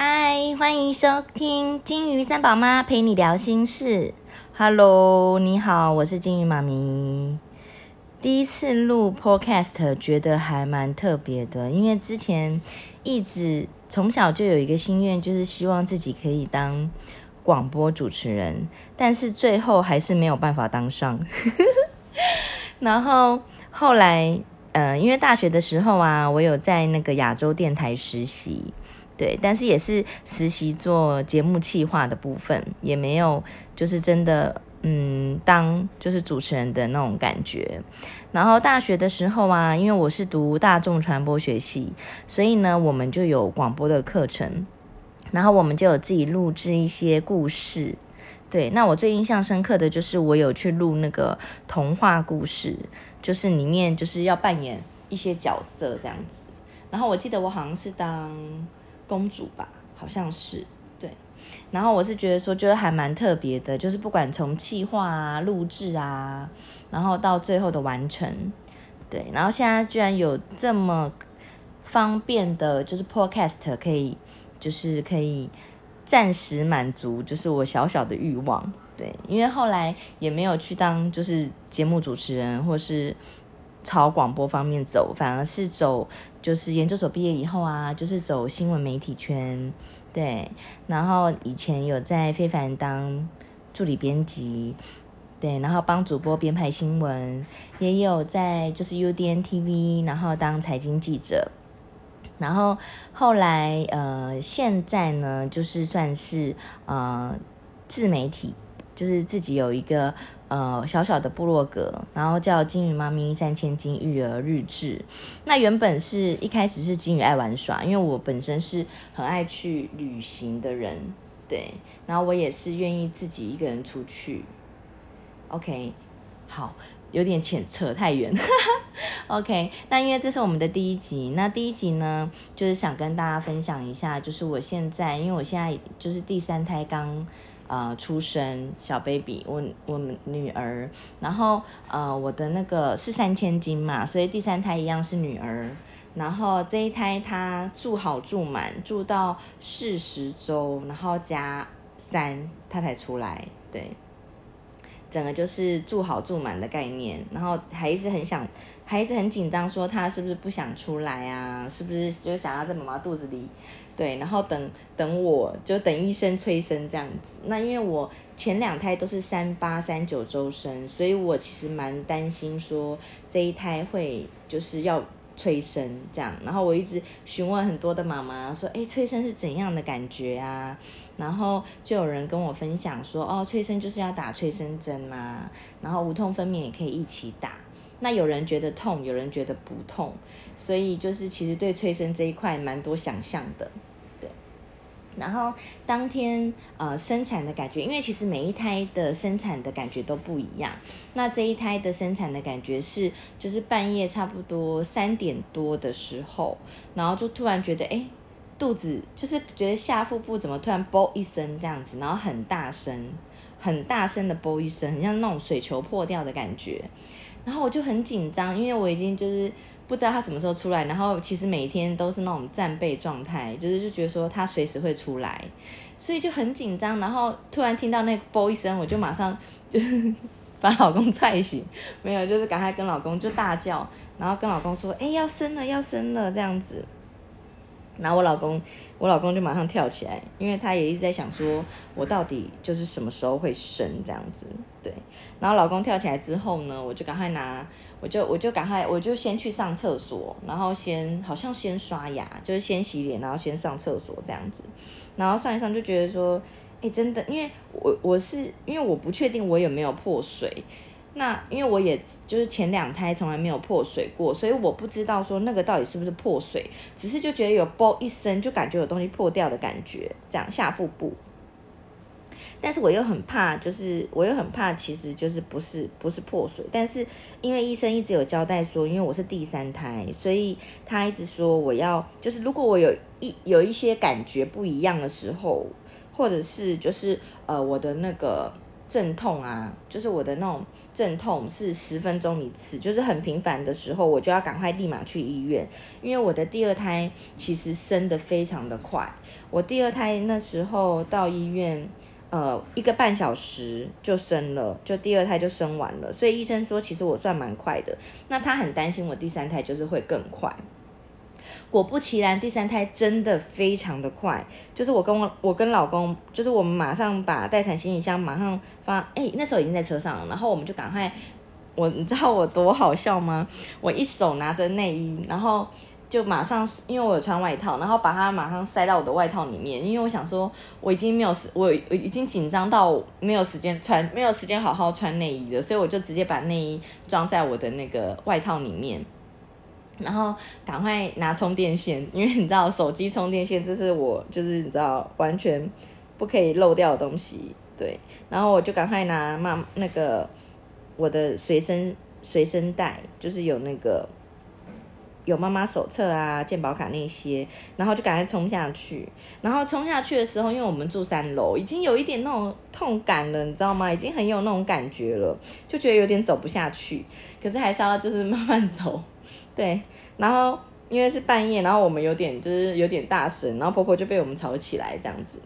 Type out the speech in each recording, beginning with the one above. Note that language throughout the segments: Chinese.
嗨，欢迎收听金鱼三宝妈陪你聊心事。Hello，你好，我是金鱼妈咪。第一次录 Podcast，觉得还蛮特别的，因为之前一直从小就有一个心愿，就是希望自己可以当广播主持人，但是最后还是没有办法当上。然后后来，呃，因为大学的时候啊，我有在那个亚洲电台实习，对，但是也是实习做节目企划的部分，也没有就是真的。嗯，当就是主持人的那种感觉。然后大学的时候啊，因为我是读大众传播学系，所以呢，我们就有广播的课程，然后我们就有自己录制一些故事。对，那我最印象深刻的就是我有去录那个童话故事，就是里面就是要扮演一些角色这样子。然后我记得我好像是当公主吧，好像是对。然后我是觉得说，觉得还蛮特别的，就是不管从企划啊、录制啊，然后到最后的完成，对。然后现在居然有这么方便的，就是 Podcast 可以，就是可以暂时满足，就是我小小的欲望，对。因为后来也没有去当就是节目主持人，或是朝广播方面走，反而是走就是研究所毕业以后啊，就是走新闻媒体圈。对，然后以前有在非凡当助理编辑，对，然后帮主播编排新闻，也有在就是 UDN TV，然后当财经记者，然后后来呃现在呢就是算是呃自媒体。就是自己有一个呃小小的部落格，然后叫金鱼妈咪三千金育儿日志。那原本是一开始是金鱼爱玩耍，因为我本身是很爱去旅行的人，对，然后我也是愿意自己一个人出去。OK，好，有点浅扯太远。OK，那因为这是我们的第一集，那第一集呢，就是想跟大家分享一下，就是我现在，因为我现在就是第三胎刚。呃，出生小 baby，我我们女儿，然后呃，我的那个是三千斤嘛，所以第三胎一样是女儿，然后这一胎她住好住满，住到四十周，然后加三，她才出来，对，整个就是住好住满的概念，然后还一直很想，还一直很紧张，说她是不是不想出来啊？是不是就想要在妈妈肚子里？对，然后等等，我就等医生催生这样子。那因为我前两胎都是三八三九周生，所以我其实蛮担心说这一胎会就是要催生这样。然后我一直询问很多的妈妈说，哎，催生是怎样的感觉啊？然后就有人跟我分享说，哦，催生就是要打催生针啊，然后无痛分娩也可以一起打。那有人觉得痛，有人觉得不痛，所以就是其实对催生这一块蛮多想象的。然后当天呃生产的感觉，因为其实每一胎的生产的感觉都不一样。那这一胎的生产的感觉是，就是半夜差不多三点多的时候，然后就突然觉得，哎，肚子就是觉得下腹部怎么突然啵一声这样子，然后很大声，很大声的啵一声，很像那种水球破掉的感觉。然后我就很紧张，因为我已经就是。不知道他什么时候出来，然后其实每天都是那种战备状态，就是就觉得说他随时会出来，所以就很紧张。然后突然听到那啵一声，我就马上就是把老公踹醒，没有，就是赶快跟老公就大叫，然后跟老公说：“哎，要生了，要生了！”这样子。然后我老公，我老公就马上跳起来，因为他也一直在想说，我到底就是什么时候会生这样子，对。然后老公跳起来之后呢，我就赶快拿，我就我就赶快，我就先去上厕所，然后先好像先刷牙，就是先洗脸，然后先上厕所这样子。然后上一上就觉得说，哎，真的，因为我我是因为我不确定我有没有破水。那因为我也就是前两胎从来没有破水过，所以我不知道说那个到底是不是破水，只是就觉得有啵一声，就感觉有东西破掉的感觉，这样下腹部。但是我又很怕，就是我又很怕，其实就是不是不是破水，但是因为医生一直有交代说，因为我是第三胎，所以他一直说我要就是如果我有一有一些感觉不一样的时候，或者是就是呃我的那个。阵痛啊，就是我的那种阵痛是十分钟一次，就是很频繁的时候，我就要赶快立马去医院，因为我的第二胎其实生的非常的快，我第二胎那时候到医院，呃，一个半小时就生了，就第二胎就生完了，所以医生说其实我算蛮快的，那他很担心我第三胎就是会更快。果不其然，第三胎真的非常的快，就是我跟我我跟老公，就是我们马上把待产行李箱马上放，哎，那时候已经在车上了，然后我们就赶快，我你知道我多好笑吗？我一手拿着内衣，然后就马上，因为我有穿外套，然后把它马上塞到我的外套里面，因为我想说我已经没有时，我我已经紧张到没有时间穿，没有时间好好穿内衣了，所以我就直接把内衣装在我的那个外套里面。然后赶快拿充电线，因为你知道手机充电线这是我就是你知道完全不可以漏掉的东西，对。然后我就赶快拿妈那个我的随身随身带，就是有那个有妈妈手册啊、健保卡那些，然后就赶快冲下去。然后冲下去的时候，因为我们住三楼，已经有一点那种痛感了，你知道吗？已经很有那种感觉了，就觉得有点走不下去，可是还是要就是慢慢走。对，然后因为是半夜，然后我们有点就是有点大声，然后婆婆就被我们吵起来这样子，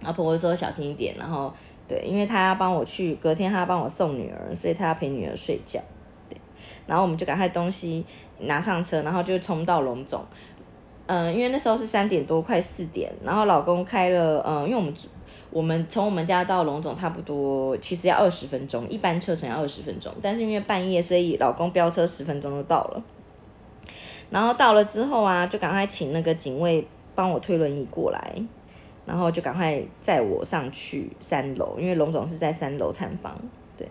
然后婆婆说小心一点，然后对，因为她要帮我去，隔天她要帮我送女儿，所以她要陪女儿睡觉，对，然后我们就赶快东西拿上车，然后就冲到龙总，嗯，因为那时候是三点多快四点，然后老公开了，嗯，因为我们我们从我们家到龙总差不多其实要二十分钟，一般车程要二十分钟，但是因为半夜，所以老公飙车十分钟就到了。然后到了之后啊，就赶快请那个警卫帮我推轮椅过来，然后就赶快载我上去三楼，因为龙总是在三楼产房，对。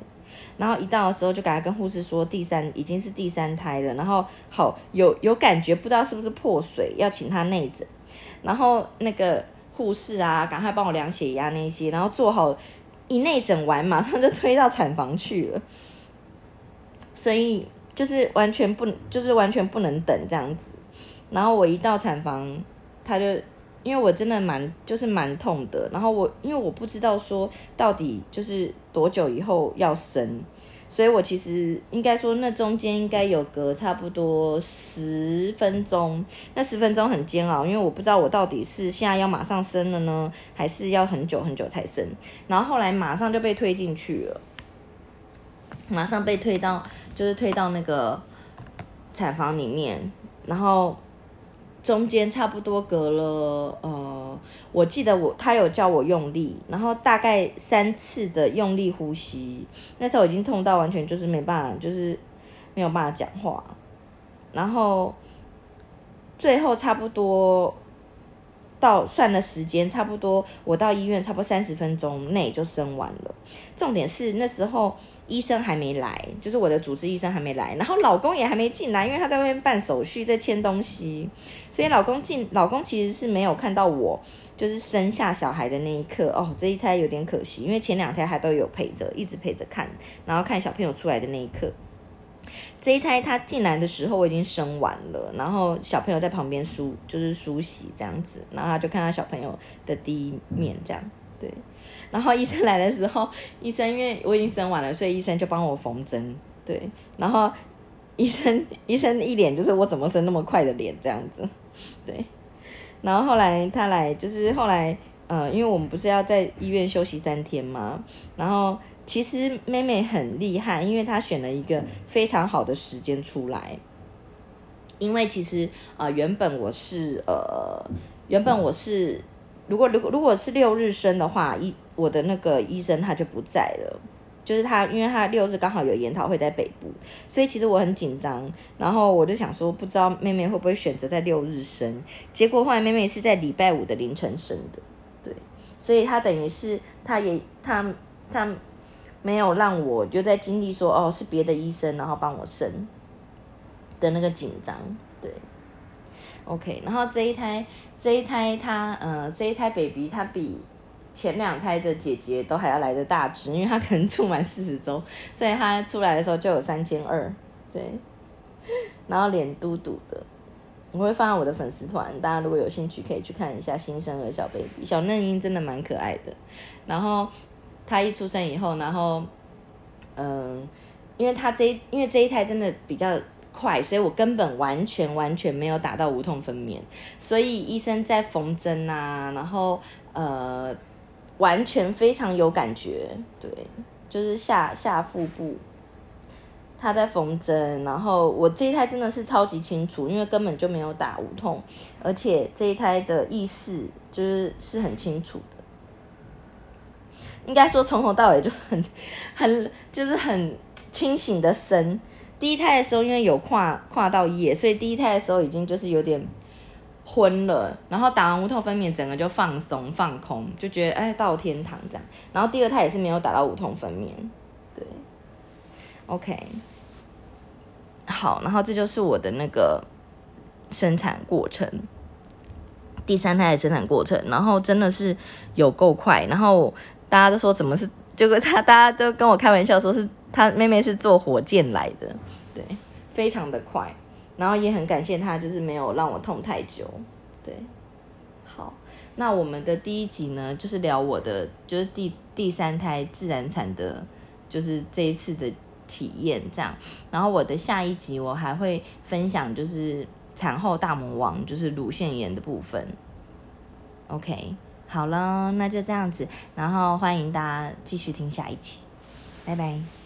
然后一到的时候就赶快跟护士说，第三已经是第三胎了，然后好有有感觉，不知道是不是破水，要请他内诊。然后那个护士啊，赶快帮我量血压那些，然后做好一内诊完，马上就推到产房去了。所以。就是完全不，就是完全不能等这样子。然后我一到产房，他就因为我真的蛮就是蛮痛的。然后我因为我不知道说到底就是多久以后要生，所以我其实应该说那中间应该有隔差不多十分钟。那十分钟很煎熬，因为我不知道我到底是现在要马上生了呢，还是要很久很久才生。然后后来马上就被推进去了，马上被推到。就是推到那个产房里面，然后中间差不多隔了呃，我记得我他有叫我用力，然后大概三次的用力呼吸，那时候已经痛到完全就是没办法，就是没有办法讲话，然后最后差不多到算了时间，差不多我到医院差不多三十分钟内就生完了，重点是那时候。医生还没来，就是我的主治医生还没来，然后老公也还没进来，因为他在外面办手续，在签东西，所以老公进，老公其实是没有看到我，就是生下小孩的那一刻，哦，这一胎有点可惜，因为前两胎还都有陪着，一直陪着看，然后看小朋友出来的那一刻，这一胎他进来的时候我已经生完了，然后小朋友在旁边梳，就是梳洗这样子，然后他就看到小朋友的第一面这样，对。然后医生 来的时候，医生因为我已经生完了，所以医生就帮我缝针。对，然后医生医生一脸就是我怎么生那么快的脸这样子。对，然后后来他来，就是后来呃，因为我们不是要在医院休息三天吗？然后其实妹妹很厉害，因为她选了一个非常好的时间出来。因为其实呃，原本我是呃，原本我是。如果如果如果是六日生的话，医我的那个医生他就不在了，就是他，因为他六日刚好有研讨会在北部，所以其实我很紧张。然后我就想说，不知道妹妹会不会选择在六日生？结果后来妹妹是在礼拜五的凌晨生的，对，所以她等于是她也她她没有让我就在经历说哦是别的医生然后帮我生的那个紧张，对。OK，然后这一胎，这一胎它，呃，这一胎 baby 它比前两胎的姐姐都还要来的大只，因为它可能住满四十周，所以它出来的时候就有三千二，对，然后脸嘟嘟的，我会放在我的粉丝团，大家如果有兴趣可以去看一下新生儿小 baby，小嫩婴真的蛮可爱的，然后他一出生以后，然后嗯，因为他这因为这一胎真的比较快，所以我根本完全完全没有打到无痛分娩，所以医生在缝针啊，然后呃，完全非常有感觉，对，就是下下腹部。他在缝针，然后我这一胎真的是超级清楚，因为根本就没有打无痛，而且这一胎的意识就是是很清楚的，应该说从头到尾就很 很就是很清醒的生。第一胎的时候因为有跨跨到夜，所以第一胎的时候已经就是有点昏了，然后打完无痛分娩，整个就放松放空，就觉得哎到天堂这样。然后第二胎也是没有打到无痛分娩，对，OK。好，然后这就是我的那个生产过程，第三胎的生产过程，然后真的是有够快，然后大家都说怎么是，就跟他大家都跟我开玩笑说是他妹妹是坐火箭来的，对，非常的快，然后也很感谢他，就是没有让我痛太久，对，好，那我们的第一集呢，就是聊我的就是第第三胎自然产的，就是这一次的。体验这样，然后我的下一集我还会分享，就是产后大魔王，就是乳腺炎的部分。OK，好了，那就这样子，然后欢迎大家继续听下一期，拜拜。